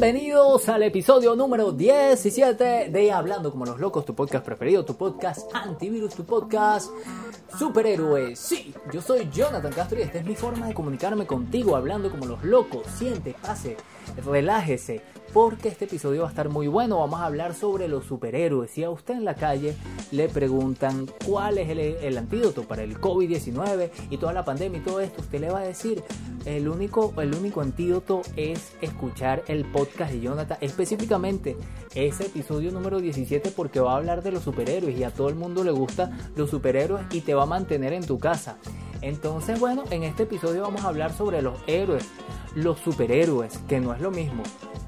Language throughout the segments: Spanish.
Bienvenidos al episodio número 17 de Hablando como los locos, tu podcast preferido, tu podcast antivirus, tu podcast superhéroes. Sí, yo soy Jonathan Castro y esta es mi forma de comunicarme contigo, hablando como los locos. Siente, pase, relájese, porque este episodio va a estar muy bueno. Vamos a hablar sobre los superhéroes. Si a usted en la calle le preguntan cuál es el, antídoto para el COVID-19 y toda la pandemia y todo esto, usted le va a decir, el único, el único antídoto es escuchar el podcast de Jonathan, específicamente ese episodio número 17 porque va a hablar de los superhéroes y a todo el mundo le gusta los superhéroes y te va a mantener en tu casa. Entonces, bueno, en este episodio vamos a hablar sobre los héroes, los superhéroes, que no es lo mismo.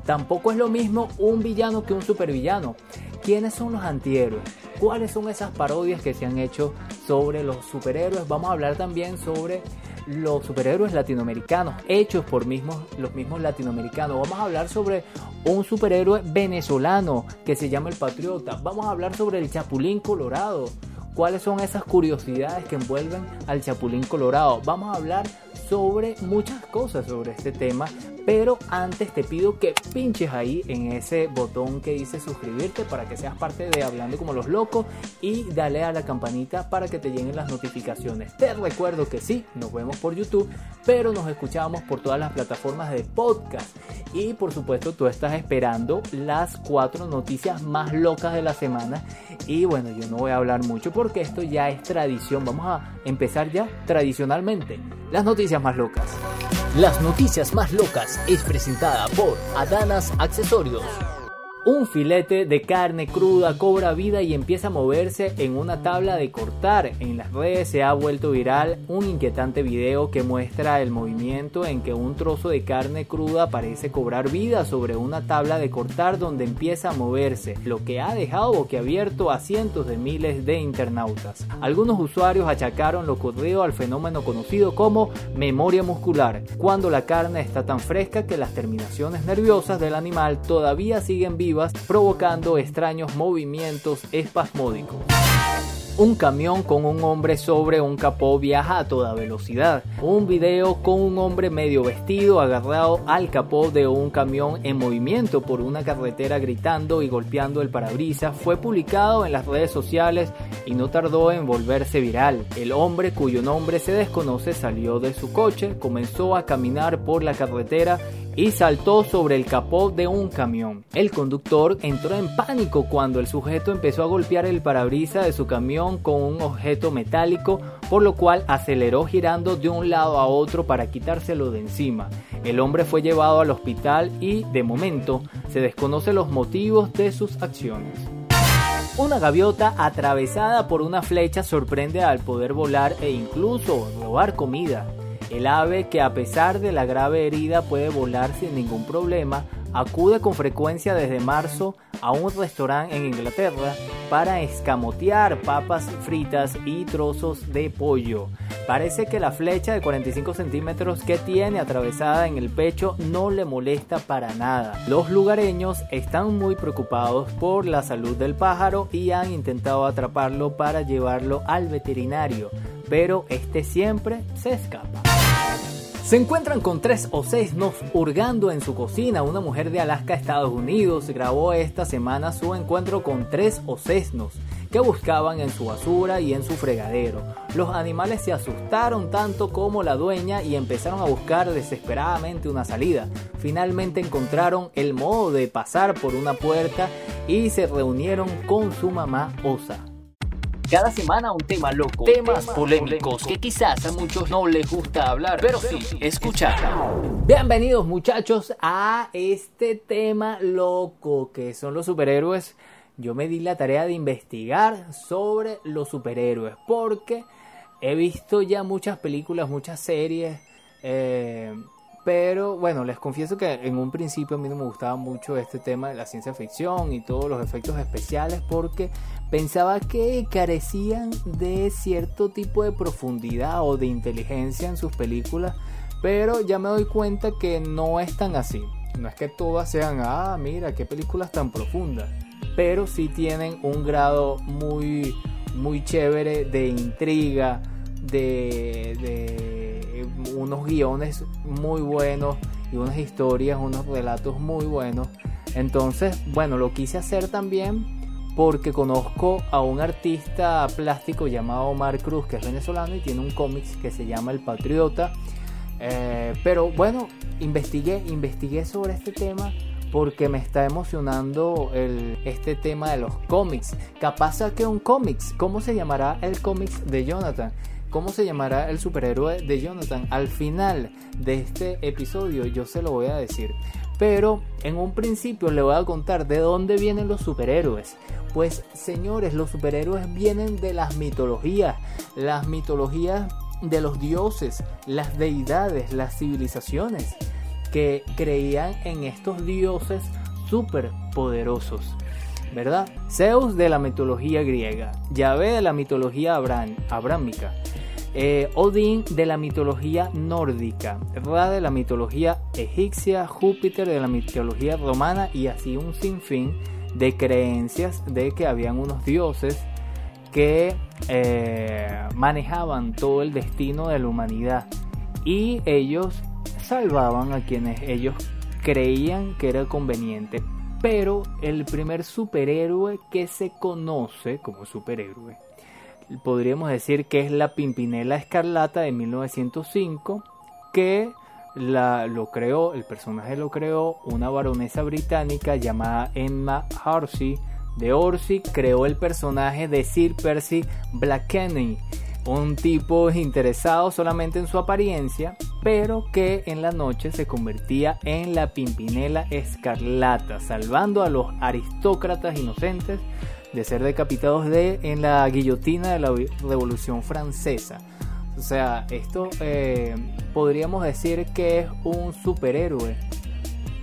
Tampoco es lo mismo un villano que un supervillano. ¿Quiénes son los antihéroes? ¿Cuáles son esas parodias que se han hecho sobre los superhéroes? Vamos a hablar también sobre los superhéroes latinoamericanos, hechos por mismos, los mismos latinoamericanos. Vamos a hablar sobre un superhéroe venezolano que se llama el Patriota. Vamos a hablar sobre el Chapulín Colorado. ¿Cuáles son esas curiosidades que envuelven al Chapulín Colorado? Vamos a hablar sobre muchas cosas sobre este tema, pero antes te pido que pinches ahí en ese botón que dice suscribirte para que seas parte de Hablando como los locos y dale a la campanita para que te lleguen las notificaciones. Te recuerdo que sí, nos vemos por YouTube, pero nos escuchamos por todas las plataformas de podcast. Y por supuesto tú estás esperando las cuatro noticias más locas de la semana. Y bueno, yo no voy a hablar mucho porque esto ya es tradición. Vamos a empezar ya tradicionalmente. Las noticias más locas. Las noticias más locas es presentada por Adanas Accesorios. Un filete de carne cruda cobra vida y empieza a moverse en una tabla de cortar. En las redes se ha vuelto viral un inquietante video que muestra el movimiento en que un trozo de carne cruda parece cobrar vida sobre una tabla de cortar donde empieza a moverse, lo que ha dejado boquiabierto a cientos de miles de internautas. Algunos usuarios achacaron lo ocurrido al fenómeno conocido como memoria muscular, cuando la carne está tan fresca que las terminaciones nerviosas del animal todavía siguen vivas provocando extraños movimientos espasmódicos. Un camión con un hombre sobre un capó viaja a toda velocidad. Un video con un hombre medio vestido agarrado al capó de un camión en movimiento por una carretera gritando y golpeando el parabrisas fue publicado en las redes sociales y no tardó en volverse viral. El hombre cuyo nombre se desconoce salió de su coche, comenzó a caminar por la carretera y saltó sobre el capó de un camión. El conductor entró en pánico cuando el sujeto empezó a golpear el parabrisas de su camión con un objeto metálico, por lo cual aceleró girando de un lado a otro para quitárselo de encima. El hombre fue llevado al hospital y, de momento, se desconoce los motivos de sus acciones. Una gaviota atravesada por una flecha sorprende al poder volar e incluso robar comida. El ave, que a pesar de la grave herida puede volar sin ningún problema, acude con frecuencia desde marzo a un restaurante en Inglaterra para escamotear papas fritas y trozos de pollo. Parece que la flecha de 45 centímetros que tiene atravesada en el pecho no le molesta para nada. Los lugareños están muy preocupados por la salud del pájaro y han intentado atraparlo para llevarlo al veterinario, pero este siempre se escapa. Se encuentran con tres osesnos hurgando en su cocina. Una mujer de Alaska, Estados Unidos, grabó esta semana su encuentro con tres osesnos que buscaban en su basura y en su fregadero. Los animales se asustaron tanto como la dueña y empezaron a buscar desesperadamente una salida. Finalmente encontraron el modo de pasar por una puerta y se reunieron con su mamá osa. Cada semana un tema loco, temas, polémicos, que quizás a muchos no les gusta hablar, pero sí escuchar. Bienvenidos muchachos a este tema loco que son los superhéroes. Yo me di la tarea de investigar sobre los superhéroes porque he visto ya muchas películas, muchas series. Eh, pero bueno, les confieso que en un principio a mí no me gustaba mucho este tema de la ciencia ficción y todos los efectos especiales porque pensaba que carecían de cierto tipo de profundidad o de inteligencia en sus películas, pero ya me doy cuenta que no es tan así. No es que todas sean, ah, mira, qué películas tan profundas, pero sí tienen un grado muy, muy chévere de intriga, de, de unos guiones muy buenos y unas historias, unos relatos muy buenos. Entonces, bueno, lo quise hacer también porque conozco a un artista plástico llamado Omar Cruz, que es venezolano y tiene un cómic que se llama El Patriota. Eh, pero bueno, investigué, investigué sobre este tema porque me está emocionando el, este tema de los cómics. Capaz que un cómics, ¿cómo se llamará el cómics de Jonathan? ¿Cómo se llamará el superhéroe de Jonathan? Al final de este episodio yo se lo voy a decir. Pero en un principio le voy a contar de dónde vienen los superhéroes. Pues señores, los superhéroes vienen de las mitologías. Las mitologías de los dioses, las deidades, las civilizaciones que creían en estos dioses superpoderosos. ¿Verdad? Zeus de la mitología griega, Yahvé de la mitología abrámica, eh, Odín de la mitología nórdica, Ra de la mitología egipcia, Júpiter de la mitología romana y así un sinfín de creencias de que habían unos dioses que eh, manejaban todo el destino de la humanidad y ellos salvaban a quienes ellos creían que era conveniente. Pero el primer superhéroe que se conoce como superhéroe podríamos decir que es la Pimpinela Escarlata de 1905, que la, lo creó, el personaje lo creó una baronesa británica llamada Emma Harsey de Orsi, creó el personaje de Sir Percy Blakeney, un tipo interesado solamente en su apariencia, pero que en la noche se convertía en la Pimpinela Escarlata, salvando a los aristócratas inocentes de ser decapitados de, en la guillotina de la Revolución Francesa. O sea, esto eh, podríamos decir que es un superhéroe,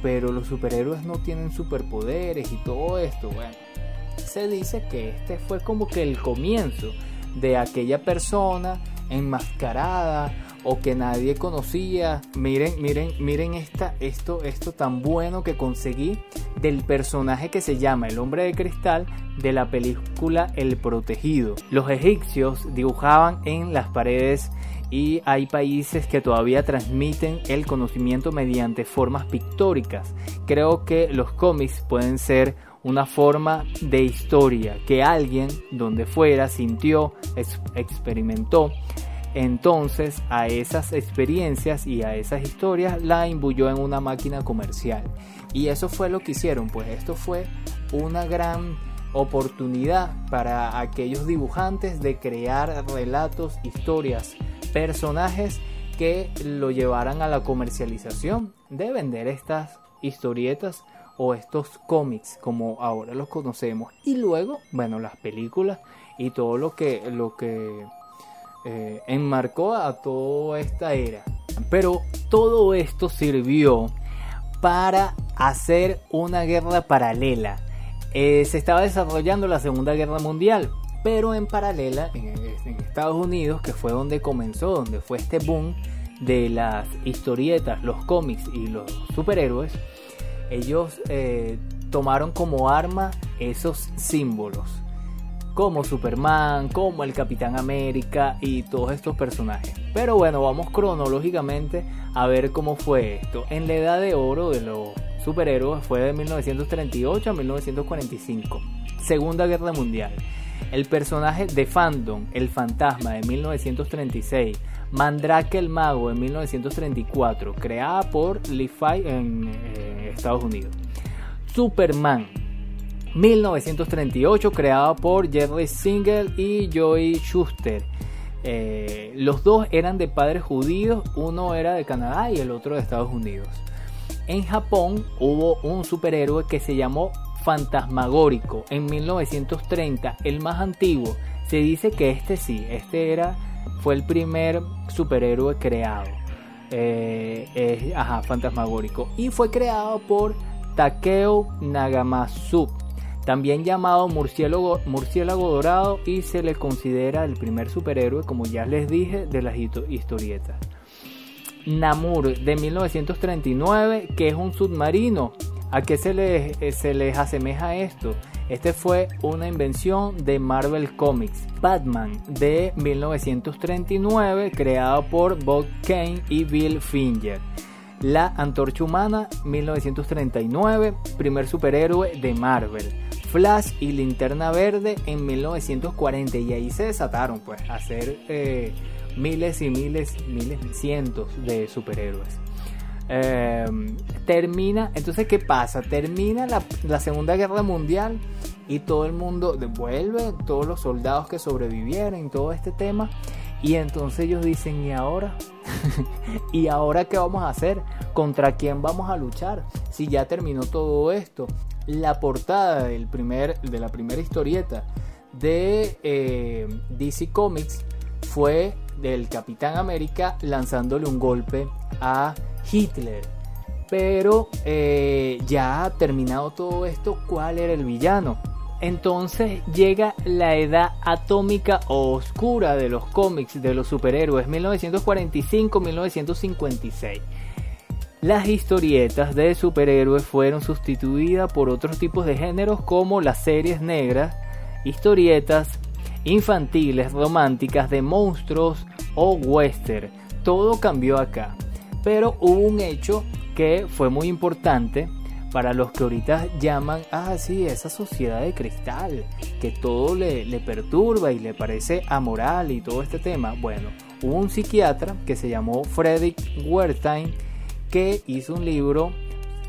pero los superhéroes no tienen superpoderes y todo esto. Bueno, se dice que este fue como que el comienzo de aquella persona enmascarada o que nadie conocía. Miren, miren, miren esta, esto, esto tan bueno que conseguí del personaje que se llama el hombre de cristal de la película El Protegido. Los egipcios dibujaban en las paredes y hay países que todavía transmiten el conocimiento mediante formas pictóricas. Creo que los cómics pueden ser una forma de historia que alguien donde fuera sintió, experimentó entonces a esas experiencias y a esas historias la imbuyó en una máquina comercial. Y eso fue lo que hicieron, pues esto fue una gran oportunidad para aquellos dibujantes de crear relatos, historias, personajes que lo llevaran a la comercialización de vender estas historietas o estos cómics como ahora los conocemos y luego bueno las películas y todo lo que lo que eh, enmarcó a toda esta era. Pero todo esto sirvió para hacer una guerra paralela. Eh, se estaba desarrollando la Segunda Guerra Mundial, pero en paralela en, Estados Unidos, que fue donde comenzó, donde fue este boom de las historietas, los cómics y los superhéroes, ellos eh, tomaron como arma esos símbolos como Superman, como el Capitán América y todos estos personajes. Pero bueno, vamos cronológicamente a ver cómo fue esto. En la edad de oro de los superhéroes fue de 1938 a 1945, Segunda Guerra Mundial. El personaje de Fandom, el fantasma de 1936, Mandrake el mago de 1934, creada por Lee en eh, Estados Unidos. Superman 1938, creado por Jerry Singer y Joey Schuster. Eh, los dos eran de padres judíos, uno era de Canadá y el otro de Estados Unidos. En Japón hubo un superhéroe que se llamó Fantasmagórico en 1930, el más antiguo. Se dice que este sí, este era, fue el primer superhéroe creado. Eh, ajá, Fantasmagórico. Y fue creado por Takeo Nagamatsu también llamado murciélago, dorado y se le considera el primer superhéroe, como ya les dije, de las historietas. Namur de 1939, que es un submarino. ¿A qué se les, eh, se les asemeja esto? Este fue una invención de Marvel Comics. Batman de 1939, creado por Bob Kane y Bill Finger. La Antorcha Humana, 1939, primer superhéroe de Marvel. Flash y Linterna Verde en 1940 y ahí se desataron pues a hacer eh, miles y miles, miles, cientos de superhéroes. Eh, termina, entonces ¿qué pasa? Termina la, la, Segunda Guerra Mundial y todo el mundo devuelve, todos los soldados que sobrevivieron, todo este tema. Y entonces ellos dicen, ¿y ahora? ¿Y ahora qué vamos a hacer? ¿Contra quién vamos a luchar? Si ya terminó todo esto. La portada del primer, de la primera historieta de eh, DC Comics fue del Capitán América lanzándole un golpe a Hitler. Pero eh, ya terminado todo esto, ¿cuál era el villano? Entonces llega la edad atómica oscura de los cómics, de los superhéroes, 1945-1956. Las historietas de superhéroes fueron sustituidas por otros tipos de géneros como las series negras, historietas infantiles, románticas, de monstruos o western. Todo cambió acá. Pero hubo un hecho que fue muy importante para los que ahorita llaman, ah, sí, esa sociedad de cristal, que todo le, le perturba y le parece amoral y todo este tema. Bueno, hubo un psiquiatra que se llamó Frederick Wertheim que hizo un libro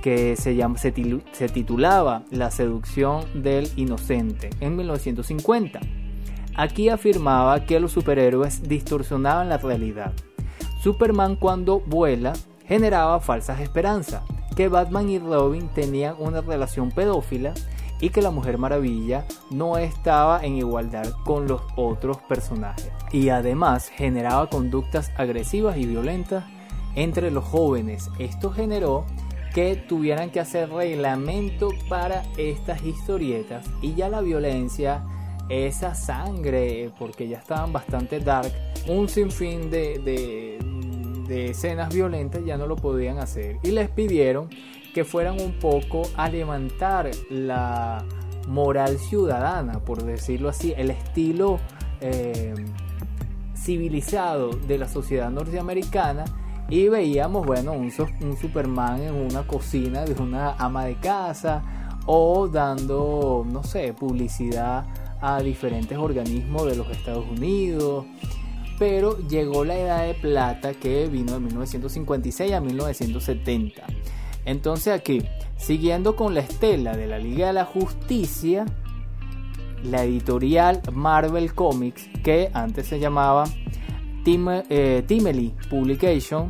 que se, se titulaba La seducción del inocente en 1950. Aquí afirmaba que los superhéroes distorsionaban la realidad. Superman cuando vuela generaba falsas esperanzas que Batman y Robin tenían una relación pedófila y que la Mujer Maravilla no estaba en igualdad con los otros personajes. Y además generaba conductas agresivas y violentas entre los jóvenes. Esto generó que tuvieran que hacer reglamento para estas historietas y ya la violencia, esa sangre, porque ya estaban bastante dark, un sinfín de, de de escenas violentas ya no lo podían hacer y les pidieron que fueran un poco a levantar la moral ciudadana, por decirlo así, el estilo eh, civilizado de la sociedad norteamericana y veíamos, bueno, un, Superman en una cocina de una ama de casa o dando, no sé, publicidad a diferentes organismos de los Estados Unidos pero llegó la edad de plata que vino de 1956 a 1970. Entonces aquí, siguiendo con la estela de la Liga de la Justicia, la editorial Marvel Comics, que antes se llamaba eh, Timely Publication,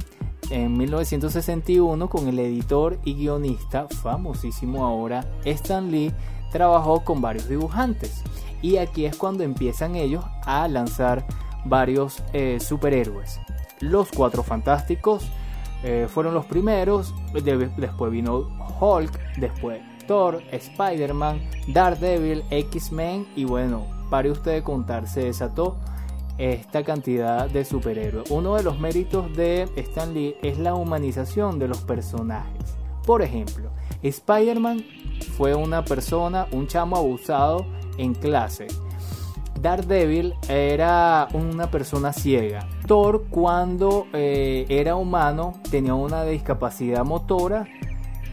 en 1961 con el editor y guionista famosísimo ahora Stan Lee, trabajó con varios dibujantes. Y aquí es cuando empiezan ellos a lanzar varios eh, superhéroes. Los Cuatro Fantásticos eh, fueron los primeros, después vino Hulk, después Thor, Spider-Man, Daredevil, X-Men y bueno, para usted contar, se desató esta cantidad de superhéroes. Uno de los méritos de Stan Lee es la humanización de los personajes. Por ejemplo, Spider-Man fue una persona, un chamo abusado en clase Daredevil era una persona ciega. Thor cuando eh, era humano tenía una discapacidad motora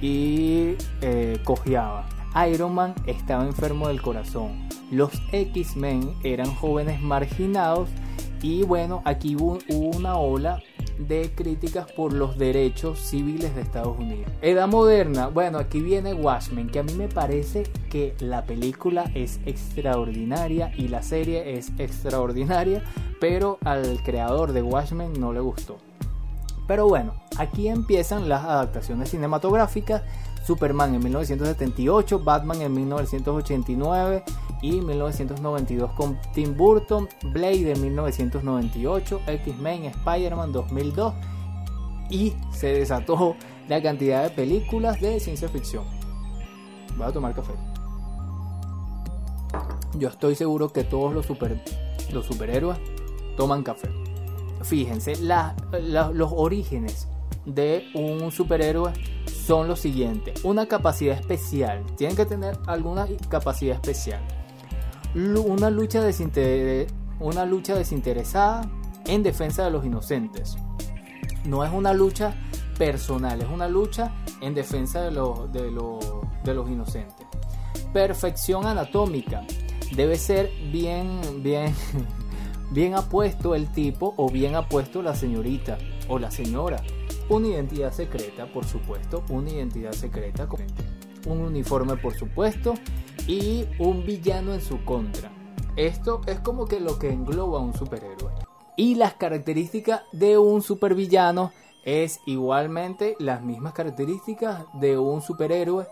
y eh, cojeaba. Iron Man estaba enfermo del corazón. Los X-Men eran jóvenes marginados y bueno, aquí hubo una ola de críticas por los derechos civiles de Estados Unidos. Edad moderna, bueno, aquí viene Watchmen, que a mí me parece que la película es extraordinaria y la serie es extraordinaria, pero al creador de Watchmen no le gustó. Pero bueno, aquí empiezan las adaptaciones cinematográficas. Superman en 1978, Batman en 1989 y 1992 con Tim Burton, Blade en 1998, X-Men, Spider-Man 2002 y se desató la cantidad de películas de ciencia ficción. Voy a tomar café. Yo estoy seguro que todos los, super, los superhéroes toman café. Fíjense, los orígenes de un superhéroe son los siguientes. Una capacidad especial. Tienen que tener alguna capacidad especial una lucha, desinteresada en defensa de los inocentes. No es una lucha personal, es una lucha en defensa de, los de, de los inocentes. Perfección anatómica, debe ser bien, bien, bien apuesto el tipo o bien apuesto la señorita o la señora. Una identidad secreta, por supuesto, una identidad secreta, un uniforme, por supuesto, y un villano en su contra. Esto es como que lo que engloba a un superhéroe. Y las características de un supervillano es igualmente las mismas características de un superhéroe,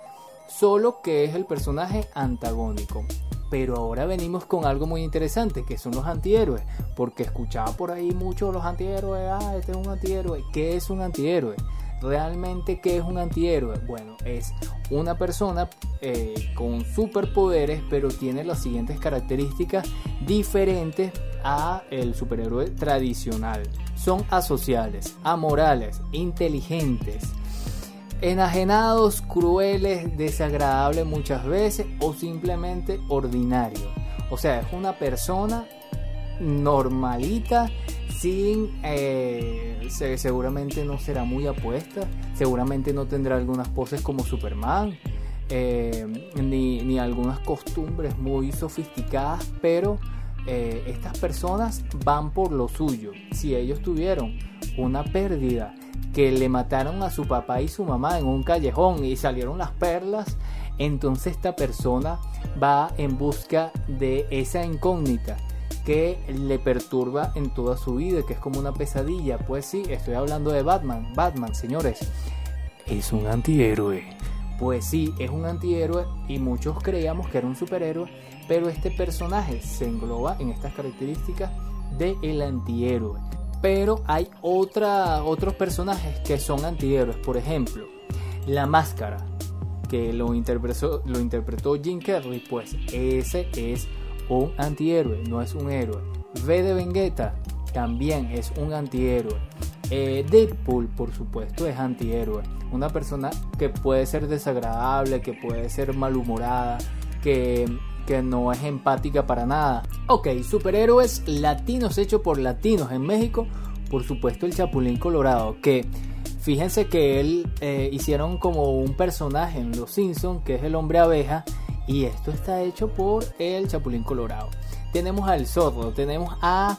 solo que es el personaje antagónico. Pero ahora venimos con algo muy interesante, que son los antihéroes, porque escuchaba por ahí mucho los antihéroes, ah, este es un antihéroe. ¿Qué es un antihéroe? realmente qué es un antihéroe? Bueno, es una persona eh, con superpoderes, pero tiene las siguientes características diferentes a el superhéroe tradicional. Son asociales, amorales, inteligentes, enajenados, crueles, desagradables muchas veces o simplemente ordinarios. O sea, es una persona normalita sin eh, seguramente no será muy apuesta seguramente no tendrá algunas poses como Superman eh, ni, algunas costumbres muy sofisticadas pero eh, estas personas van por lo suyo si ellos tuvieron una pérdida que le mataron a su papá y su mamá en un callejón y salieron las perlas entonces esta persona va en busca de esa incógnita que le perturba en toda su vida, que es como una pesadilla. Pues sí, estoy hablando de Batman. Batman, señores, es un antihéroe. Pues sí, es un antihéroe y muchos creíamos que era un superhéroe, pero este personaje se engloba en estas características de el antihéroe. Pero hay otra, otros personajes que son antihéroes, por ejemplo, la máscara, que lo interpretó, Jim Carrey, pues ese es un antihéroe, no es un héroe. V de Vendetta también es un antihéroe. Eh, Deadpool, por supuesto, es antihéroe. Una persona que puede ser desagradable, que puede ser malhumorada, que, que no es empática para nada. Ok, superhéroes latinos hechos por latinos en México. Por supuesto, el Chapulín Colorado, que fíjense que él eh, hicieron como un personaje en Los Simpsons, que es el hombre abeja, y esto está hecho por el Chapulín Colorado. Tenemos al zorro, tenemos a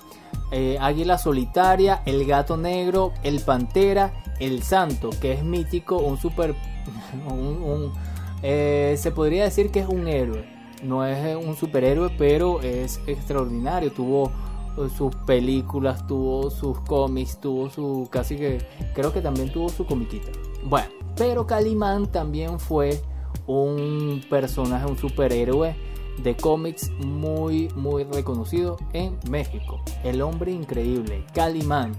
eh, Águila Solitaria, el Gato Negro, el Pantera, el Santo, que es mítico, un super... Eh, se podría decir que es un héroe. No es un superhéroe, pero es extraordinario. Tuvo eh, sus películas, tuvo sus cómics, tuvo su... casi que... creo que también tuvo su comiquita. Bueno, pero Calimán también fue un personaje, un superhéroe de cómics muy muy reconocido en México. El hombre increíble, Calimán.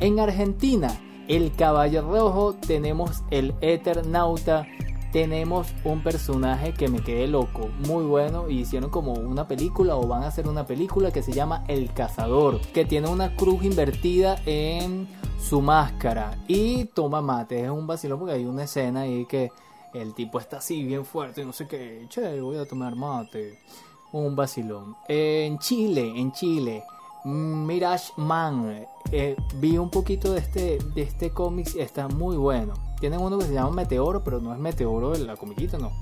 En Argentina, el caballo rojo, tenemos el Eternauta, tenemos un personaje que me quedé loco, muy bueno, y hicieron como una película o van a hacer una película que se llama El Cazador, que tiene una cruz invertida en su máscara y toma mate, es un vacilo porque hay una escena ahí que el tipo está así bien fuerte, no sé qué, che, voy a tomar mate. Un vacilón. En Chile, en Chile, Mirage Man. Eh, vi un poquito de este, de este cómic, está muy bueno. Tienen uno que se llama Meteoro, pero no es Meteoro en la comiquita, no.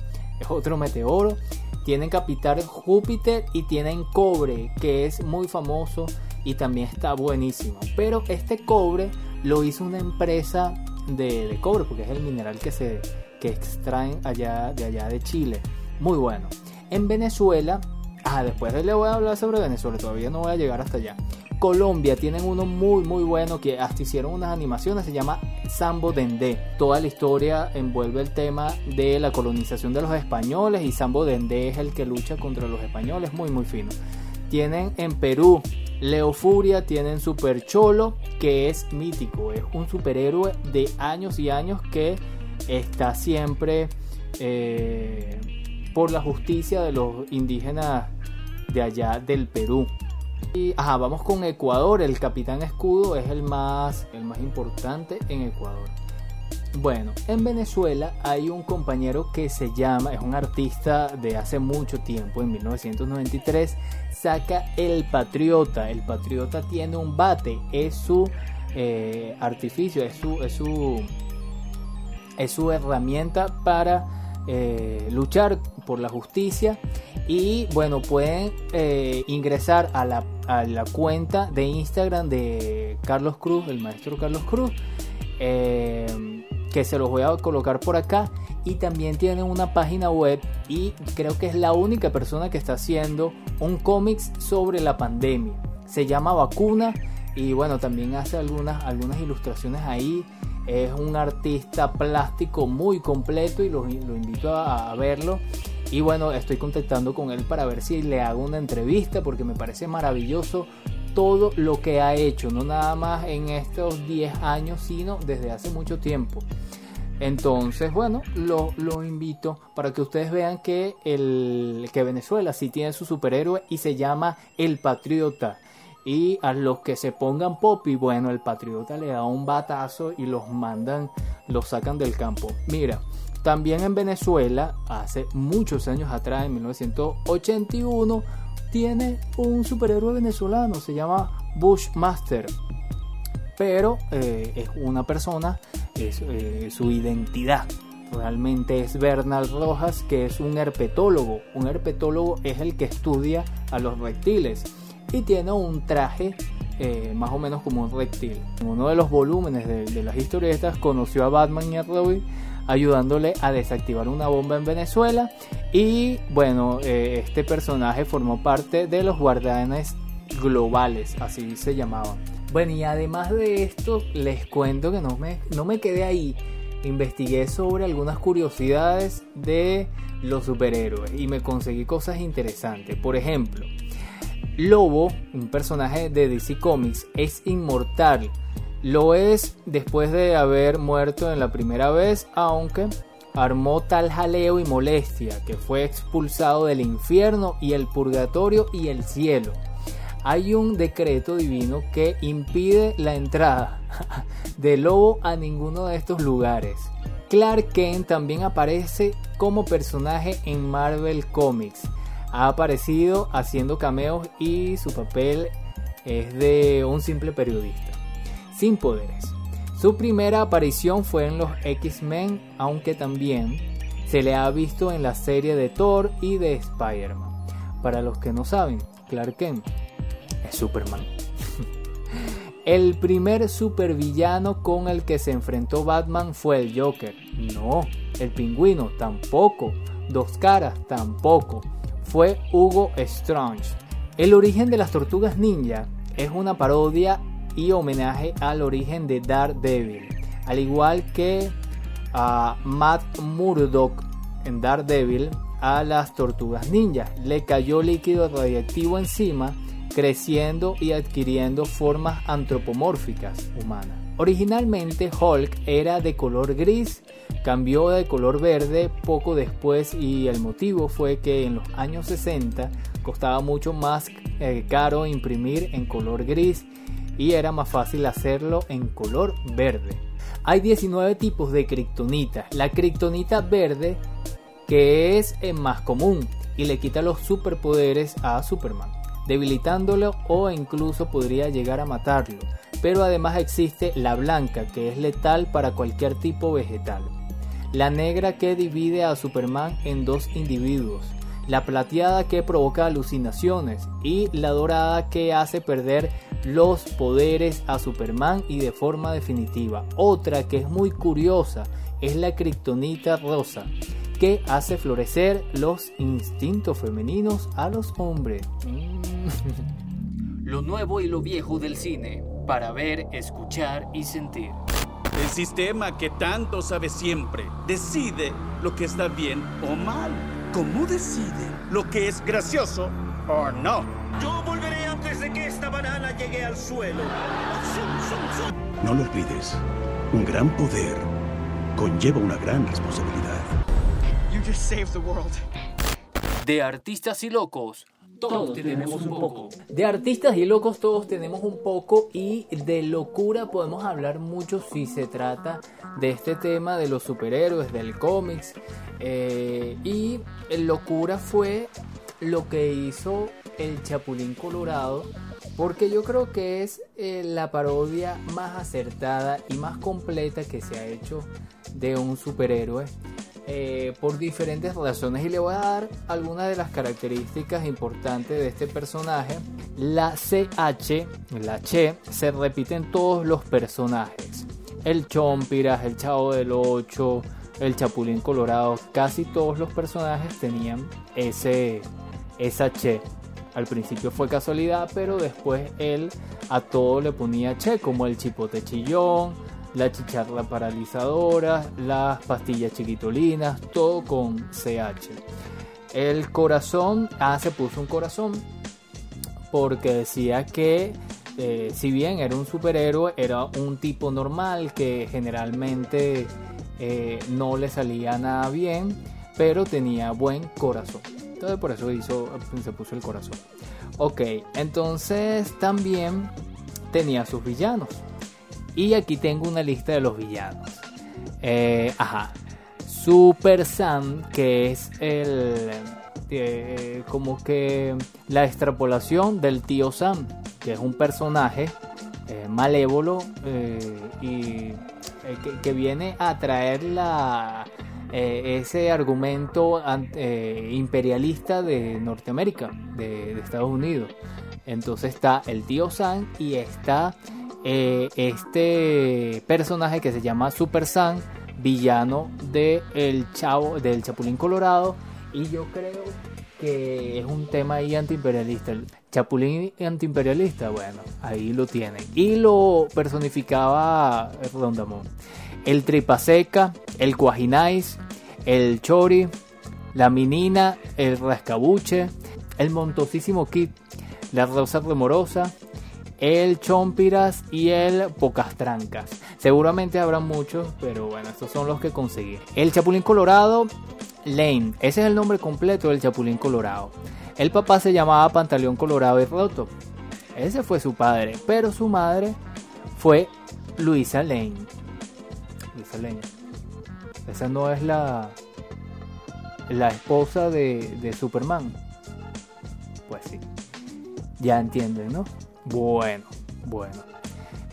Es otro Meteoro. Tienen Capitán Júpiter y tienen Cobre, que es muy famoso y también está buenísimo. Pero este cobre lo hizo una empresa de, de cobre, porque es el mineral que se, que extraen allá de allá de Chile. Muy bueno. En Venezuela, ah, después le voy a hablar sobre Venezuela, todavía no voy a llegar hasta allá. Colombia tienen uno muy muy bueno que hasta hicieron unas animaciones, se llama Sambo Dendé. Toda la historia envuelve el tema de la colonización de los españoles y Sambo Dendé es el que lucha contra los españoles, muy muy fino. Tienen en Perú Leo Furia, tienen Super Cholo, que es mítico, es un superhéroe de años y años que está siempre eh, por la justicia de los indígenas de allá del Perú. Y ajá, vamos con Ecuador. El Capitán Escudo es el más, el más importante en Ecuador. Bueno, en Venezuela hay un compañero que se llama, es un artista de hace mucho tiempo, en 1993, saca El Patriota. El Patriota tiene un bate, es su eh, artificio, es su, es su es su herramienta para eh, luchar por la justicia y bueno pueden eh, ingresar a la, a la, cuenta de Instagram de Carlos Cruz, el maestro Carlos Cruz, eh, que se los voy a colocar por acá y también tienen una página web y creo que es la única persona que está haciendo un cómics sobre la pandemia. Se llama Vacuna y bueno, también hace algunas, algunas ilustraciones ahí es un artista plástico muy completo y lo, invito a, verlo. Y bueno, estoy contactando con él para ver si le hago una entrevista porque me parece maravilloso todo lo que ha hecho, no nada más en estos 10 años, sino desde hace mucho tiempo. Entonces, bueno, lo, invito para que ustedes vean que, que Venezuela sí tiene su superhéroe y se llama El Patriota. Y a los que se pongan pop y bueno, el patriota le da un batazo y los mandan, los sacan del campo. Mira, también en Venezuela, hace muchos años atrás, en 1981, tiene un superhéroe venezolano, se llama Bushmaster. Pero eh, es una persona, es eh, su identidad. Realmente es Bernal Rojas, que es un herpetólogo. Un herpetólogo es el que estudia a los reptiles y tiene un traje eh, más o menos como un reptil. En uno de los volúmenes de, las historietas conoció a Batman y a Robin ayudándole a desactivar una bomba en Venezuela y bueno, eh, este personaje formó parte de los guardianes globales, así se llamaban. Bueno, y además de esto, les cuento que no me, no me quedé ahí. Investigué sobre algunas curiosidades de los superhéroes y me conseguí cosas interesantes. Por ejemplo, Lobo, un personaje de DC Comics, es inmortal. Lo es después de haber muerto en la primera vez, aunque armó tal jaleo y molestia que fue expulsado del infierno y el purgatorio y el cielo. Hay un decreto divino que impide la entrada de Lobo a ninguno de estos lugares. Clark Kent también aparece como personaje en Marvel Comics ha aparecido haciendo cameos y su papel es de un simple periodista, sin poderes. Su primera aparición fue en los X-Men, aunque también se le ha visto en la serie de Thor y de Spider-Man. Para los que no saben, Clark Kent es Superman. el primer supervillano con el que se enfrentó Batman fue el Joker. No, el pingüino tampoco. Dos caras tampoco fue Hugo Strange. El origen de las tortugas ninja es una parodia y homenaje al origen de Daredevil, al igual que a Matt Murdock en Daredevil a las tortugas ninja. Le cayó líquido radiactivo encima, creciendo y adquiriendo formas antropomórficas humanas. Originalmente Hulk era de color gris cambió de color verde poco después y el motivo fue que en los años 60 costaba mucho más eh, caro imprimir en color gris y era más fácil hacerlo en color verde. Hay 19 tipos de kriptonita. La kriptonita verde que es el más común y le quita los superpoderes a Superman, debilitándolo o incluso podría llegar a matarlo. Pero además existe la blanca que es letal para cualquier tipo vegetal la negra que divide a Superman en dos individuos, la plateada que provoca alucinaciones y la dorada que hace perder los poderes a Superman y de forma definitiva. Otra que es muy curiosa es la kriptonita rosa, que hace florecer los instintos femeninos a los hombres. lo nuevo y lo viejo del cine, para ver, escuchar y sentir. El sistema que tanto sabe siempre decide lo que está bien o mal. ¿Cómo decide lo que es gracioso o no? Yo volveré antes de que esta banana llegue al suelo. No lo olvides. Un gran poder conlleva una gran responsabilidad. You just saved the world. De artistas y locos todos tenemos un poco. De artistas y locos todos tenemos un poco y de locura podemos hablar mucho si se trata de este tema de los superhéroes, del cómics. Eh, y locura fue lo que hizo el Chapulín Colorado Porque yo creo que es eh, la parodia más acertada y más completa que se ha hecho de un superhéroe. Eh, por diferentes razones y le voy a dar algunas de las características importantes de este personaje. La CH, la Che, se repite en todos los personajes. El Chompiras, el Chavo del 8, el Chapulín Colorado, casi todos los personajes tenían ese, esa Che. Al principio fue casualidad, pero después él a todo le ponía Che, como el chipote chillón, la chicharra paralizadora, las pastillas chiquitolinas, todo con CH. El corazón, ah, se puso un corazón porque decía que eh, si bien era un superhéroe, era un tipo normal que generalmente eh, no le salía nada bien, pero tenía buen corazón. Entonces por eso hizo, se puso el corazón. Ok, entonces también tenía sus villanos. Y aquí tengo una lista de los villanos. Eh, ajá. Super Sam, que es el... eh, como que la extrapolación del tío Sam, que es un personaje eh, malévolo y que, viene a traer la, ese argumento imperialista de Norteamérica, de, de Estados Unidos. Entonces está el tío Sam y está eh, este personaje que se llama Super Sam, villano de el chavo, del Chapulín Colorado. Y yo creo que es un tema antiimperialista. Chapulín antiimperialista, bueno, ahí lo tienen. Y lo personificaba Rondamón. El Tripaseca, el Cuajinais, el Chori, la Minina, el Rascabuche, el Montosísimo Kid, la Rosa Remorosa, el Chompiras y el Pocas Trancas. Seguramente habrá muchos, pero bueno, estos son los que conseguí. El Chapulín Colorado, Lane. Ese es el nombre completo del Chapulín Colorado. El papá se llamaba Pantaleón Colorado y Roto. Ese fue su padre, pero su madre fue Luisa Lane. Luisa Lane. Esa no es la la esposa de, de Superman. Pues sí. Ya entienden, ¿no? Bueno, bueno.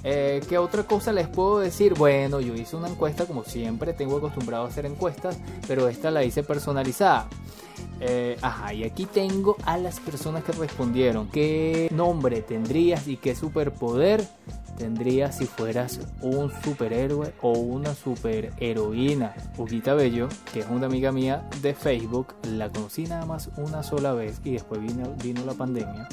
Eh, ¿Qué otra cosa les puedo decir? Bueno, yo hice una encuesta, como siempre, tengo acostumbrado a hacer encuestas, pero esta la hice personalizada. Eh, ajá, y aquí tengo a las personas que respondieron. ¿Qué nombre tendrías y qué superpoder tendrías si fueras un superhéroe o una superheroína? Huguita Bello, que es una amiga mía de Facebook, la conocí nada más una sola vez y después vino, la pandemia.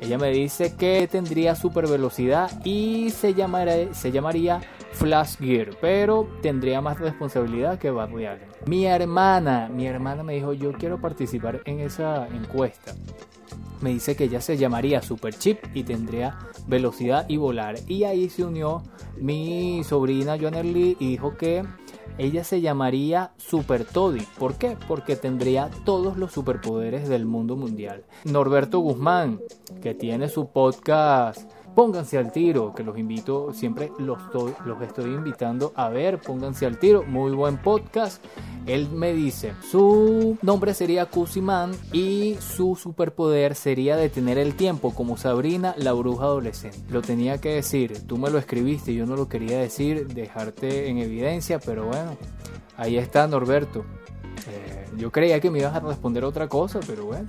Ella me dice que tendría super velocidad y se, llamaría Flash Gear, pero tendría más responsabilidad que Barry Allen. Mi hermana, mi hermana me dijo, yo quiero participar en esa encuesta. Me dice que ella se llamaría Super Chip y tendría velocidad y volar. Y ahí se unió mi sobrina Joanner Lee y dijo que ella se llamaría Super Toddy. ¿Por qué? Porque tendría todos los superpoderes del mundo mundial. Norberto Guzmán, que tiene su podcast Pónganse al tiro, que los invito, siempre los, estoy- los estoy invitando a ver, pónganse al tiro, muy buen podcast. Él me dice, su nombre sería Kusiman y su superpoder sería detener el tiempo como Sabrina, la bruja adolescente. Lo tenía que decir, tú me lo escribiste, yo no lo quería decir, dejarte en evidencia, pero bueno, ahí está Norberto. Eh, yo creía que me ibas a responder otra cosa, pero bueno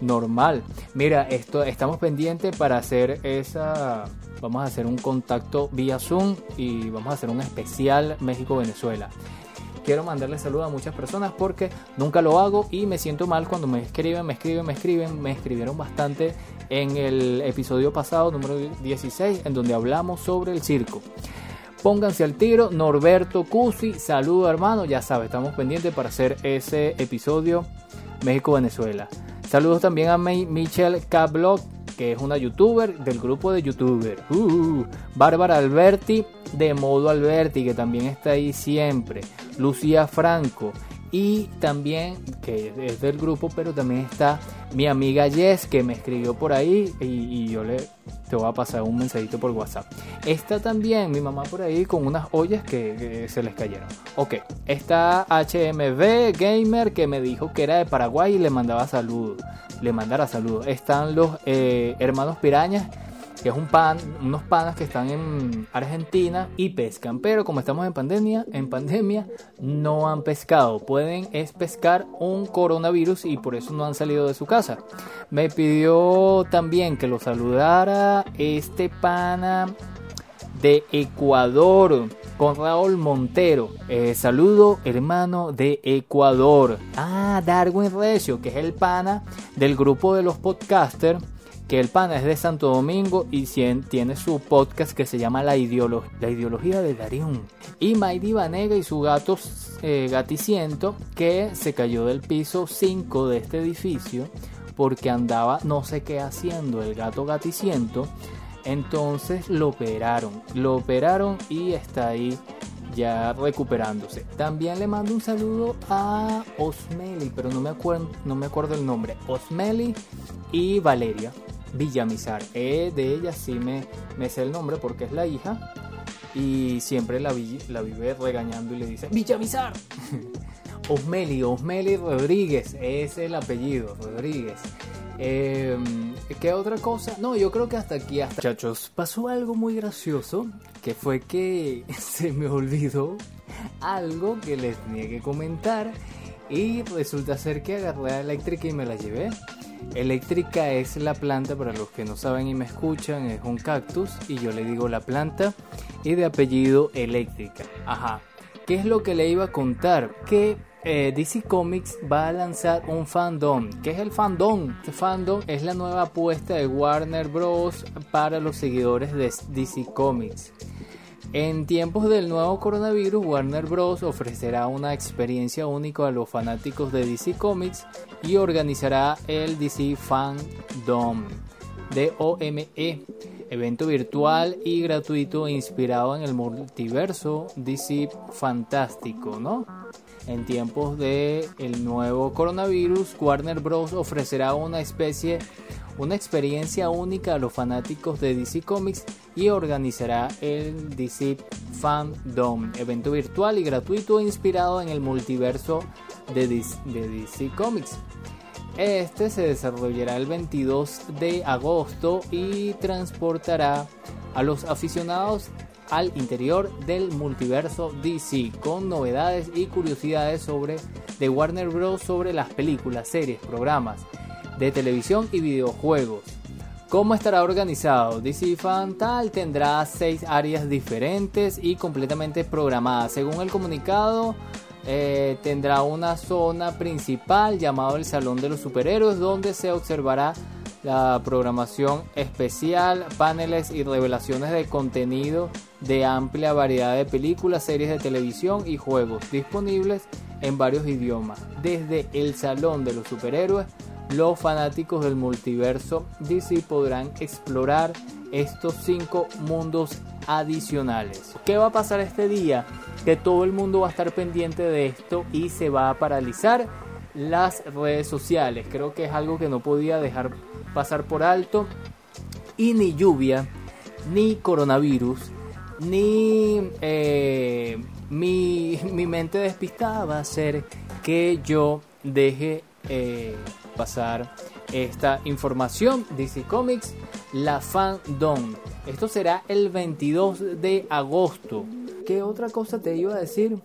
normal. Mira, esto estamos pendientes para hacer esa vamos a hacer un contacto vía Zoom y vamos a hacer un especial México Venezuela. Quiero mandarle saludos a muchas personas porque nunca lo hago y me siento mal cuando me escriben, me escriben, me escriben, me escribieron bastante en el episodio pasado número 16 en donde hablamos sobre el circo. Pónganse al tiro, Norberto Cusi, saludo hermano, ya sabes, estamos pendientes para hacer ese episodio México-Venezuela. Saludos también a Mi- Michelle Cablog, que es una youtuber del grupo de youtuber. Uh, Bárbara Alberti de Modo Alberti, que también está ahí siempre. Lucía Franco. Y también, que es del grupo, pero también está mi amiga Jess, que me escribió por ahí y, yo le te voy a pasar un mensajito por WhatsApp. Está también mi mamá por ahí con unas ollas que, se les cayeron. Ok, está HMV Gamer que me dijo que era de Paraguay y le mandaba saludos. Le mandara saludos. Están los eh, hermanos Pirañas que es un pan, unos panas que están en Argentina y pescan, pero como estamos en pandemia, en pandemia no han pescado, pueden es pescar un coronavirus y por eso no han salido de su casa. Me pidió también que lo saludara este pana de Ecuador con Raúl Montero. Eh, saludo, hermano de Ecuador. Ah, Darwin Recio, que es el pana del grupo de los podcasters. Que el pana es de Santo Domingo y tiene su podcast que se llama La, la Ideología de Darión. Y Maidi Vanega y su gato eh, Gaticiento, que se cayó del piso 5 de este edificio porque andaba no sé qué haciendo el gato Gaticiento entonces lo operaron, lo operaron y está ahí ya recuperándose. También le mando un saludo a Osmeli, pero no me acuerdo, no me acuerdo el nombre. Osmeli y Valeria Villamizar. Eh, de ella sí me, me sé el nombre porque es la hija y siempre la, la vive regañando y le dice Villamizar. Osmeli, Osmeli Rodríguez, es el apellido, Rodríguez. Eh, ¿Qué otra cosa? No, yo creo que hasta aquí, hasta... Muchachos, pasó algo muy gracioso, que fue que se me olvidó algo que les tenía que comentar y resulta ser que agarré a Eléctrica y me la llevé. Eléctrica es la planta, para los que no saben y me escuchan, es un cactus y yo le digo la planta y de apellido Eléctrica. Ajá. ¿Qué es lo que le iba a contar? Que eh, DC Comics va a lanzar un fandom. ¿Qué es el fandom? Este fandom es la nueva apuesta de Warner Bros. para los seguidores de DC Comics. En tiempos del nuevo coronavirus, Warner Bros. ofrecerá una experiencia única a los fanáticos de DC Comics y organizará el DC Fandom, DOME, evento virtual y gratuito inspirado en el multiverso DC fantástico, ¿no? En tiempos de el nuevo coronavirus, Warner Bros. ofrecerá una especie, una experiencia única a los fanáticos de DC Comics y organizará el DC Fandom, evento virtual y gratuito inspirado en el multiverso de DC, Comics. Este se desarrollará el 22 de agosto y transportará a los aficionados al interior del multiverso DC con novedades y curiosidades sobre de Warner Bros. sobre las películas, series, programas de televisión y videojuegos. ¿Cómo estará organizado? DC Fantal tendrá seis áreas diferentes y completamente programadas. Según el comunicado, eh, tendrá una zona principal llamado el Salón de los Superhéroes donde se observará la programación especial, paneles y revelaciones de contenido de amplia variedad de películas, series de televisión y juegos disponibles en varios idiomas. Desde el Salón de los Superhéroes, los fanáticos del multiverso DC podrán explorar estos cinco mundos adicionales. ¿Qué va a pasar este día? Que todo el mundo va a estar pendiente de esto y se va a paralizar las redes sociales. Creo que es algo que no podía dejar pasar por alto. Y ni lluvia, ni coronavirus, ni eh, mi, mi, mente despistada va a hacer que yo deje eh, pasar esta información. DC Comics, la fandom. Esto será el 22 de agosto. ¿Qué otra cosa te iba a decir?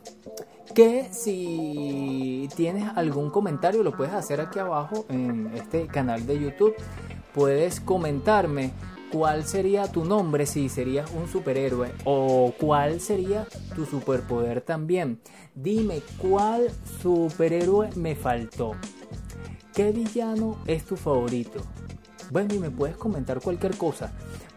que si tienes algún comentario lo puedes hacer aquí abajo en este canal de YouTube. Puedes comentarme cuál sería tu nombre si serías un superhéroe o cuál sería tu superpoder también. Dime cuál superhéroe me faltó. ¿Qué villano es tu favorito? Bueno, y me puedes comentar cualquier cosa.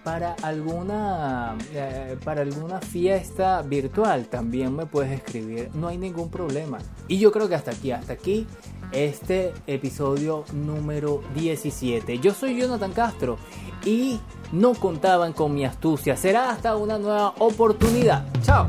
Para alguna eh, para alguna fiesta virtual también me puedes escribir no hay ningún problema. Y yo creo que hasta aquí hasta aquí este episodio número 17 yo soy Jonathan Castro y no contaban con mi astucia. Será hasta una nueva oportunidad. Chao